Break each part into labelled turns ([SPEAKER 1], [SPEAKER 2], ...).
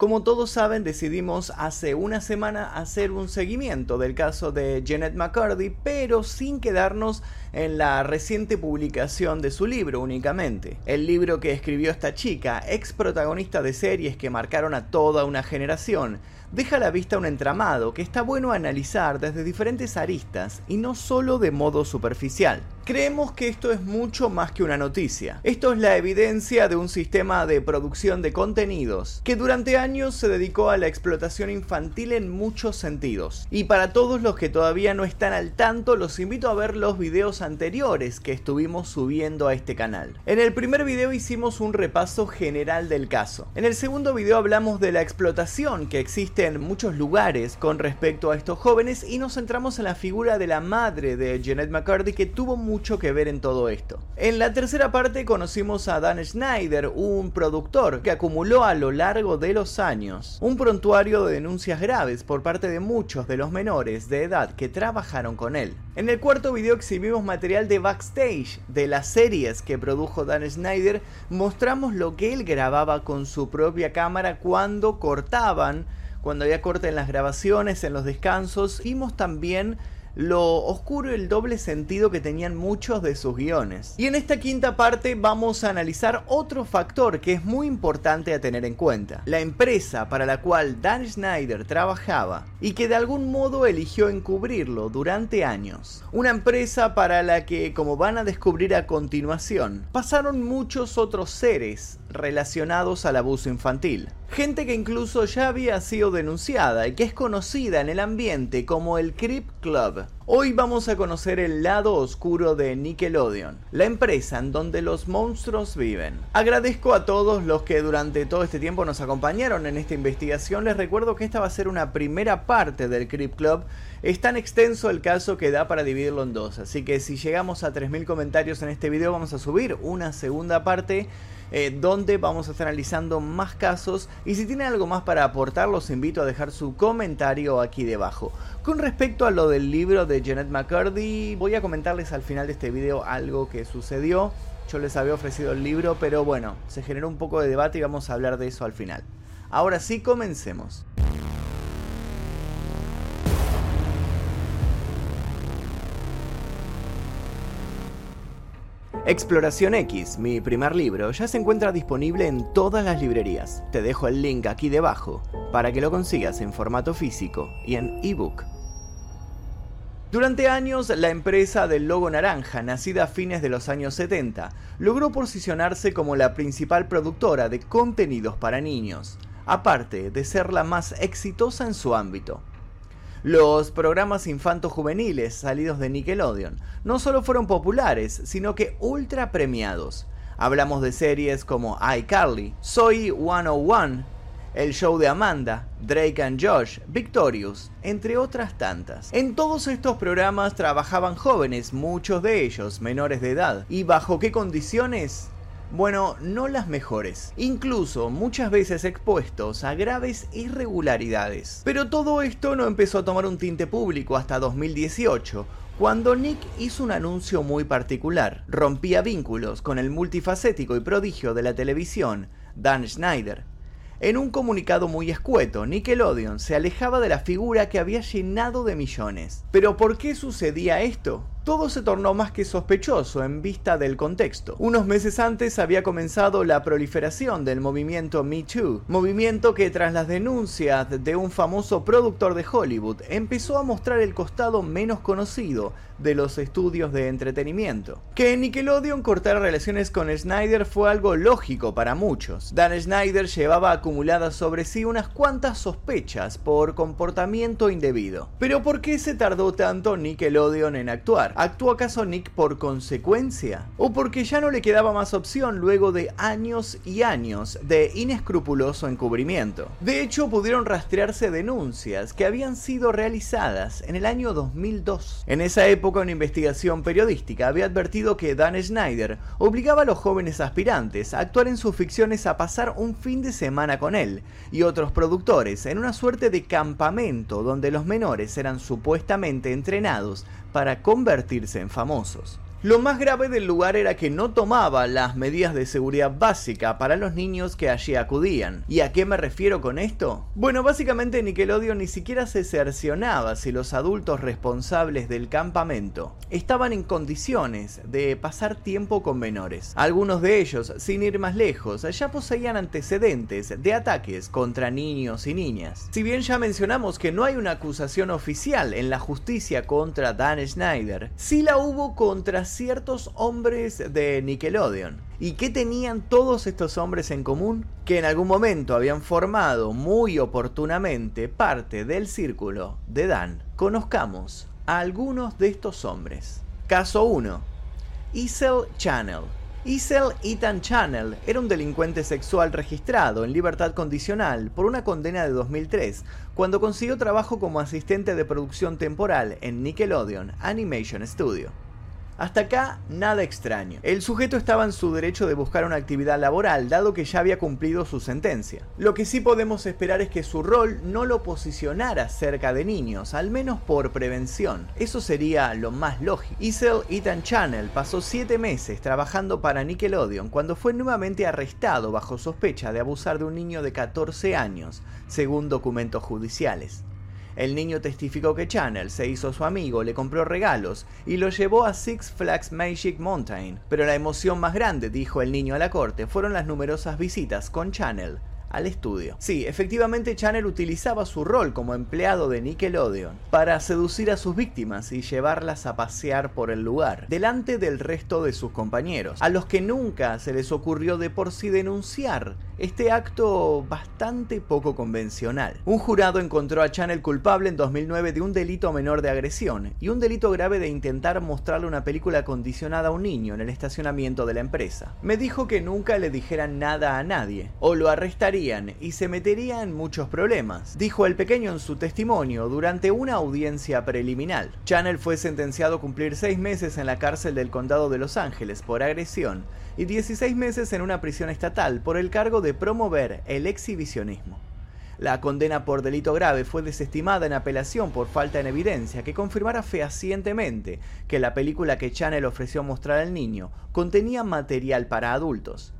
[SPEAKER 1] Como todos saben, decidimos hace una semana hacer un seguimiento del caso de Janet McCurdy, pero sin quedarnos en la reciente publicación de su libro únicamente. El libro que escribió esta chica, ex protagonista de series que marcaron a toda una generación, deja a la vista un entramado que está bueno analizar desde diferentes aristas y no solo de modo superficial. Creemos que esto es mucho más que una noticia. Esto es la evidencia de un sistema de producción de contenidos que durante años se dedicó a la explotación infantil en muchos sentidos. Y para todos los que todavía no están al tanto, los invito a ver los videos anteriores que estuvimos subiendo a este canal. En el primer video hicimos un repaso general del caso. En el segundo video hablamos de la explotación que existe en muchos lugares con respecto a estos jóvenes y nos centramos en la figura de la madre de Janet McCarthy que tuvo mucho que ver en todo esto. En la tercera parte conocimos a Dan Schneider, un productor que acumuló a lo largo de los años un prontuario de denuncias graves por parte de muchos de los menores de edad que trabajaron con él. En el cuarto video exhibimos material de backstage de las series que produjo Dan Schneider, mostramos lo que él grababa con su propia cámara cuando cortaban cuando había corte en las grabaciones, en los descansos, vimos también lo oscuro y el doble sentido que tenían muchos de sus guiones. Y en esta quinta parte vamos a analizar otro factor que es muy importante a tener en cuenta. La empresa para la cual Dan Schneider trabajaba y que de algún modo eligió encubrirlo durante años. Una empresa para la que, como van a descubrir a continuación, pasaron muchos otros seres relacionados al abuso infantil. Gente que incluso ya había sido denunciada y que es conocida en el ambiente como el Creep Club. Hoy vamos a conocer el lado oscuro de Nickelodeon, la empresa en donde los monstruos viven. Agradezco a todos los que durante todo este tiempo nos acompañaron en esta investigación. Les recuerdo que esta va a ser una primera parte del Creep Club. Es tan extenso el caso que da para dividirlo en dos, así que si llegamos a 3.000 comentarios en este video vamos a subir una segunda parte eh, donde vamos a estar analizando más casos y si tienen algo más para aportar los invito a dejar su comentario aquí debajo. Con respecto a lo del libro de Janet McCurdy, voy a comentarles al final de este video algo que sucedió. Yo les había ofrecido el libro, pero bueno, se generó un poco de debate y vamos a hablar de eso al final. Ahora sí, comencemos. Exploración X, mi primer libro, ya se encuentra disponible en todas las librerías. Te dejo el link aquí debajo para que lo consigas en formato físico y en ebook. Durante años, la empresa del logo naranja, nacida a fines de los años 70, logró posicionarse como la principal productora de contenidos para niños, aparte de ser la más exitosa en su ámbito. Los programas infanto-juveniles salidos de Nickelodeon no solo fueron populares, sino que ultra premiados. Hablamos de series como iCarly, Soy 101, El Show de Amanda, Drake and Josh, Victorious, entre otras tantas. En todos estos programas trabajaban jóvenes, muchos de ellos menores de edad. ¿Y bajo qué condiciones? Bueno, no las mejores, incluso muchas veces expuestos a graves irregularidades. Pero todo esto no empezó a tomar un tinte público hasta 2018, cuando Nick hizo un anuncio muy particular. Rompía vínculos con el multifacético y prodigio de la televisión, Dan Schneider. En un comunicado muy escueto, Nickelodeon se alejaba de la figura que había llenado de millones. Pero ¿por qué sucedía esto? todo se tornó más que sospechoso en vista del contexto. Unos meses antes había comenzado la proliferación del movimiento Me Too, movimiento que tras las denuncias de un famoso productor de Hollywood empezó a mostrar el costado menos conocido de los estudios de entretenimiento. Que Nickelodeon cortara relaciones con Snyder fue algo lógico para muchos. Dan Snyder llevaba acumuladas sobre sí unas cuantas sospechas por comportamiento indebido. Pero ¿por qué se tardó tanto Nickelodeon en actuar? ¿Actuó acaso Nick por consecuencia? ¿O porque ya no le quedaba más opción luego de años y años de inescrupuloso encubrimiento? De hecho, pudieron rastrearse denuncias que habían sido realizadas en el año 2002. En esa época, una investigación periodística había advertido que Dan Schneider obligaba a los jóvenes aspirantes a actuar en sus ficciones a pasar un fin de semana con él y otros productores en una suerte de campamento donde los menores eran supuestamente entrenados para convertirse en famosos. Lo más grave del lugar era que no tomaba las medidas de seguridad básica para los niños que allí acudían. ¿Y a qué me refiero con esto? Bueno, básicamente Nickelodeon ni siquiera se cercionaba si los adultos responsables del campamento estaban en condiciones de pasar tiempo con menores. Algunos de ellos, sin ir más lejos, ya poseían antecedentes de ataques contra niños y niñas. Si bien ya mencionamos que no hay una acusación oficial en la justicia contra Dan Schneider, sí la hubo contra ciertos hombres de Nickelodeon. ¿Y qué tenían todos estos hombres en común? Que en algún momento habían formado muy oportunamente parte del círculo de Dan. Conozcamos a algunos de estos hombres. Caso 1. Isel Channel. Isel Ethan Channel era un delincuente sexual registrado en libertad condicional por una condena de 2003 cuando consiguió trabajo como asistente de producción temporal en Nickelodeon Animation Studio. Hasta acá, nada extraño. El sujeto estaba en su derecho de buscar una actividad laboral, dado que ya había cumplido su sentencia. Lo que sí podemos esperar es que su rol no lo posicionara cerca de niños, al menos por prevención. Eso sería lo más lógico. Isel Ethan Channel pasó 7 meses trabajando para Nickelodeon cuando fue nuevamente arrestado bajo sospecha de abusar de un niño de 14 años, según documentos judiciales. El niño testificó que Channel se hizo su amigo, le compró regalos y lo llevó a Six Flags Magic Mountain. Pero la emoción más grande, dijo el niño a la corte, fueron las numerosas visitas con Channel al estudio. Sí, efectivamente Channel utilizaba su rol como empleado de Nickelodeon para seducir a sus víctimas y llevarlas a pasear por el lugar, delante del resto de sus compañeros, a los que nunca se les ocurrió de por sí denunciar este acto bastante poco convencional. Un jurado encontró a Channel culpable en 2009 de un delito menor de agresión y un delito grave de intentar mostrarle una película condicionada a un niño en el estacionamiento de la empresa. Me dijo que nunca le dijeran nada a nadie, o lo y se metería en muchos problemas, dijo el pequeño en su testimonio durante una audiencia preliminar. Channel fue sentenciado a cumplir seis meses en la cárcel del condado de Los Ángeles por agresión y 16 meses en una prisión estatal por el cargo de promover el exhibicionismo. La condena por delito grave fue desestimada en apelación por falta de evidencia que confirmara fehacientemente que la película que Channel ofreció mostrar al niño contenía material para adultos.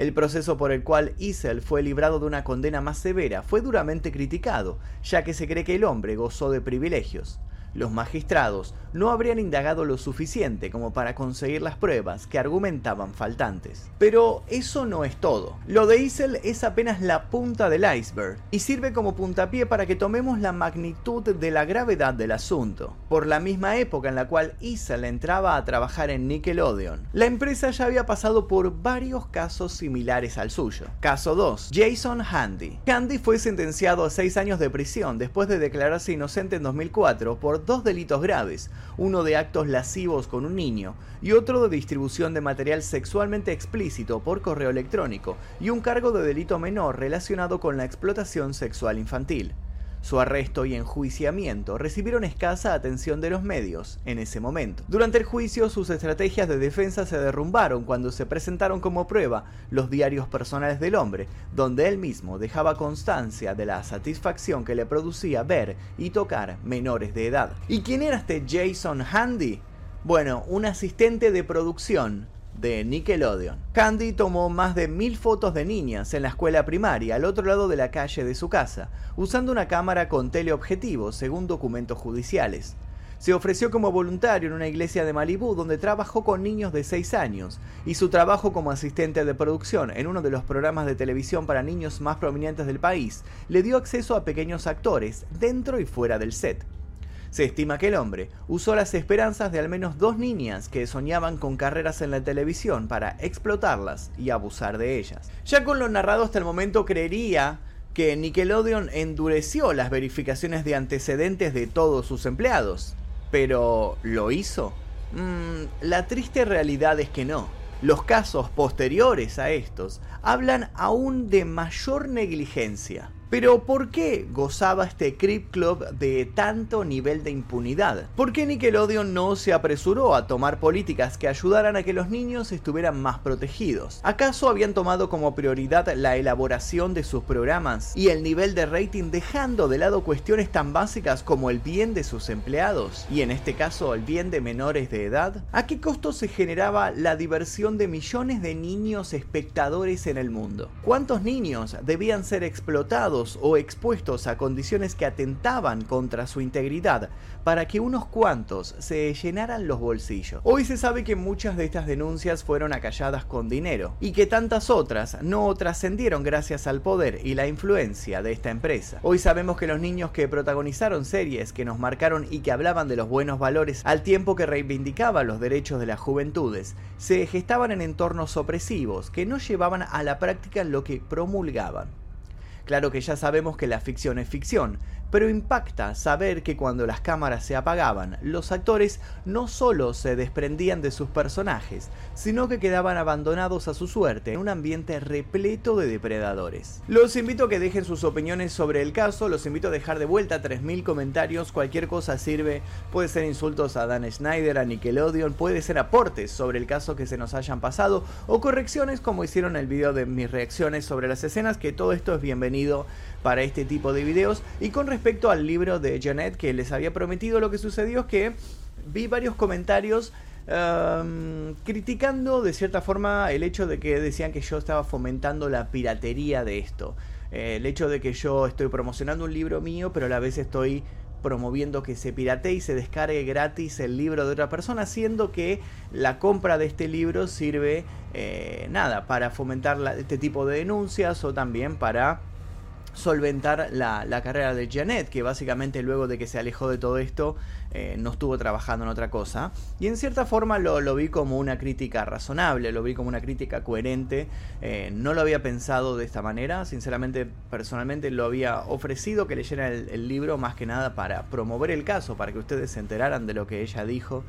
[SPEAKER 1] El proceso por el cual Isel fue librado de una condena más severa fue duramente criticado, ya que se cree que el hombre gozó de privilegios los magistrados no habrían indagado lo suficiente como para conseguir las pruebas que argumentaban faltantes. Pero eso no es todo. Lo de Isel es apenas la punta del iceberg y sirve como puntapié para que tomemos la magnitud de la gravedad del asunto. Por la misma época en la cual Isel entraba a trabajar en Nickelodeon, la empresa ya había pasado por varios casos similares al suyo. Caso 2. Jason Handy. Handy fue sentenciado a 6 años de prisión después de declararse inocente en 2004 por dos delitos graves, uno de actos lascivos con un niño y otro de distribución de material sexualmente explícito por correo electrónico y un cargo de delito menor relacionado con la explotación sexual infantil. Su arresto y enjuiciamiento recibieron escasa atención de los medios en ese momento. Durante el juicio sus estrategias de defensa se derrumbaron cuando se presentaron como prueba los diarios personales del hombre, donde él mismo dejaba constancia de la satisfacción que le producía ver y tocar menores de edad. ¿Y quién era este Jason Handy? Bueno, un asistente de producción de Nickelodeon. Candy tomó más de mil fotos de niñas en la escuela primaria al otro lado de la calle de su casa, usando una cámara con teleobjetivo, según documentos judiciales. Se ofreció como voluntario en una iglesia de Malibú donde trabajó con niños de 6 años y su trabajo como asistente de producción en uno de los programas de televisión para niños más prominentes del país le dio acceso a pequeños actores dentro y fuera del set. Se estima que el hombre usó las esperanzas de al menos dos niñas que soñaban con carreras en la televisión para explotarlas y abusar de ellas. Ya con lo narrado hasta el momento creería que Nickelodeon endureció las verificaciones de antecedentes de todos sus empleados. Pero, ¿lo hizo? Mm, la triste realidad es que no. Los casos posteriores a estos hablan aún de mayor negligencia. Pero ¿por qué gozaba este Crip Club de tanto nivel de impunidad? ¿Por qué Nickelodeon no se apresuró a tomar políticas que ayudaran a que los niños estuvieran más protegidos? ¿Acaso habían tomado como prioridad la elaboración de sus programas y el nivel de rating dejando de lado cuestiones tan básicas como el bien de sus empleados y en este caso el bien de menores de edad? ¿A qué costo se generaba la diversión de millones de niños espectadores en el mundo? ¿Cuántos niños debían ser explotados o expuestos a condiciones que atentaban contra su integridad para que unos cuantos se llenaran los bolsillos. Hoy se sabe que muchas de estas denuncias fueron acalladas con dinero y que tantas otras no trascendieron gracias al poder y la influencia de esta empresa. Hoy sabemos que los niños que protagonizaron series que nos marcaron y que hablaban de los buenos valores al tiempo que reivindicaban los derechos de las juventudes, se gestaban en entornos opresivos que no llevaban a la práctica lo que promulgaban. Claro que ya sabemos que la ficción es ficción, pero impacta saber que cuando las cámaras se apagaban, los actores no solo se desprendían de sus personajes, sino que quedaban abandonados a su suerte en un ambiente repleto de depredadores. Los invito a que dejen sus opiniones sobre el caso, los invito a dejar de vuelta 3.000 comentarios, cualquier cosa sirve, puede ser insultos a Dan Schneider, a Nickelodeon, puede ser aportes sobre el caso que se nos hayan pasado o correcciones como hicieron el video de mis reacciones sobre las escenas, que todo esto es bienvenido para este tipo de videos y con respecto al libro de Janet que les había prometido, lo que sucedió es que vi varios comentarios um, criticando de cierta forma el hecho de que decían que yo estaba fomentando la piratería de esto. Eh, el hecho de que yo estoy promocionando un libro mío, pero a la vez estoy promoviendo que se piratee y se descargue gratis el libro de otra persona, siendo que la compra de este libro sirve, eh, nada, para fomentar este tipo de denuncias o también para solventar la, carrera de Janet, que básicamente luego de que se alejó de todo esto eh, no estuvo trabajando en otra cosa. Y en cierta forma lo, vi como una crítica razonable, lo vi como una crítica coherente. Eh, no lo había pensado de esta manera, sinceramente personalmente lo había ofrecido que leyera el libro más que nada para promover el caso, para que ustedes se enteraran de lo que ella dijo.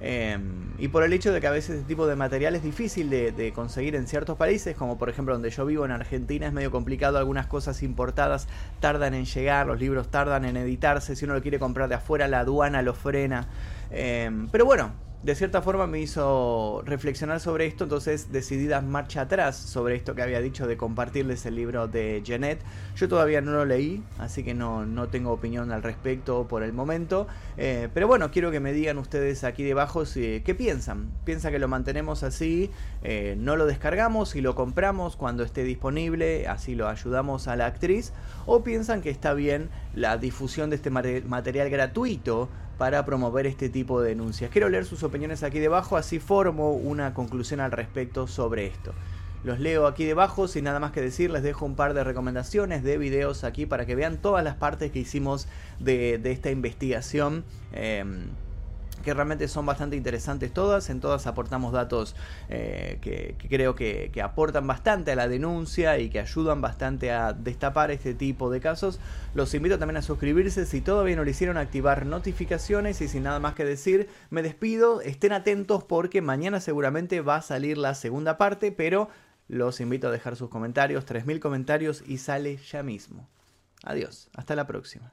[SPEAKER 1] Em, y por el hecho de que a veces este tipo de material es difícil de, conseguir en ciertos países, como por ejemplo donde yo vivo en Argentina, es medio complicado, algunas cosas importadas tardan en llegar, los libros tardan en editarse, si uno lo quiere comprar de afuera la aduana lo frena. Em, pero bueno, de cierta forma me hizo reflexionar sobre esto, entonces decidí dar marcha atrás sobre esto que había dicho de compartirles el libro de Janet. Yo todavía no lo leí, así que no, no tengo opinión al respecto por el momento, eh, pero bueno, quiero que me digan ustedes aquí debajo si, qué piensan. ¿Piensa que lo mantenemos así? Eh, ¿No lo descargamos y lo compramos cuando esté disponible? Así lo ayudamos a la actriz. ¿O piensan que está bien la difusión de este material gratuito? Para promover este tipo de denuncias. Quiero leer sus opiniones aquí debajo, así formo una conclusión al respecto sobre esto. Los leo aquí debajo, sin nada más que decir, les dejo un par de recomendaciones de videos aquí para que vean todas las partes que hicimos de, esta investigación. Em, que realmente son bastante interesantes todas. En todas aportamos datos eh, que, creo que, aportan bastante a la denuncia y que ayudan bastante a destapar este tipo de casos. Los invito también a suscribirse si todavía no lo hicieron, activar notificaciones y sin nada más que decir, me despido. Estén atentos porque mañana seguramente va a salir la segunda parte, pero los invito a dejar sus comentarios, 3.000 comentarios y sale ya mismo. Adiós, hasta la próxima.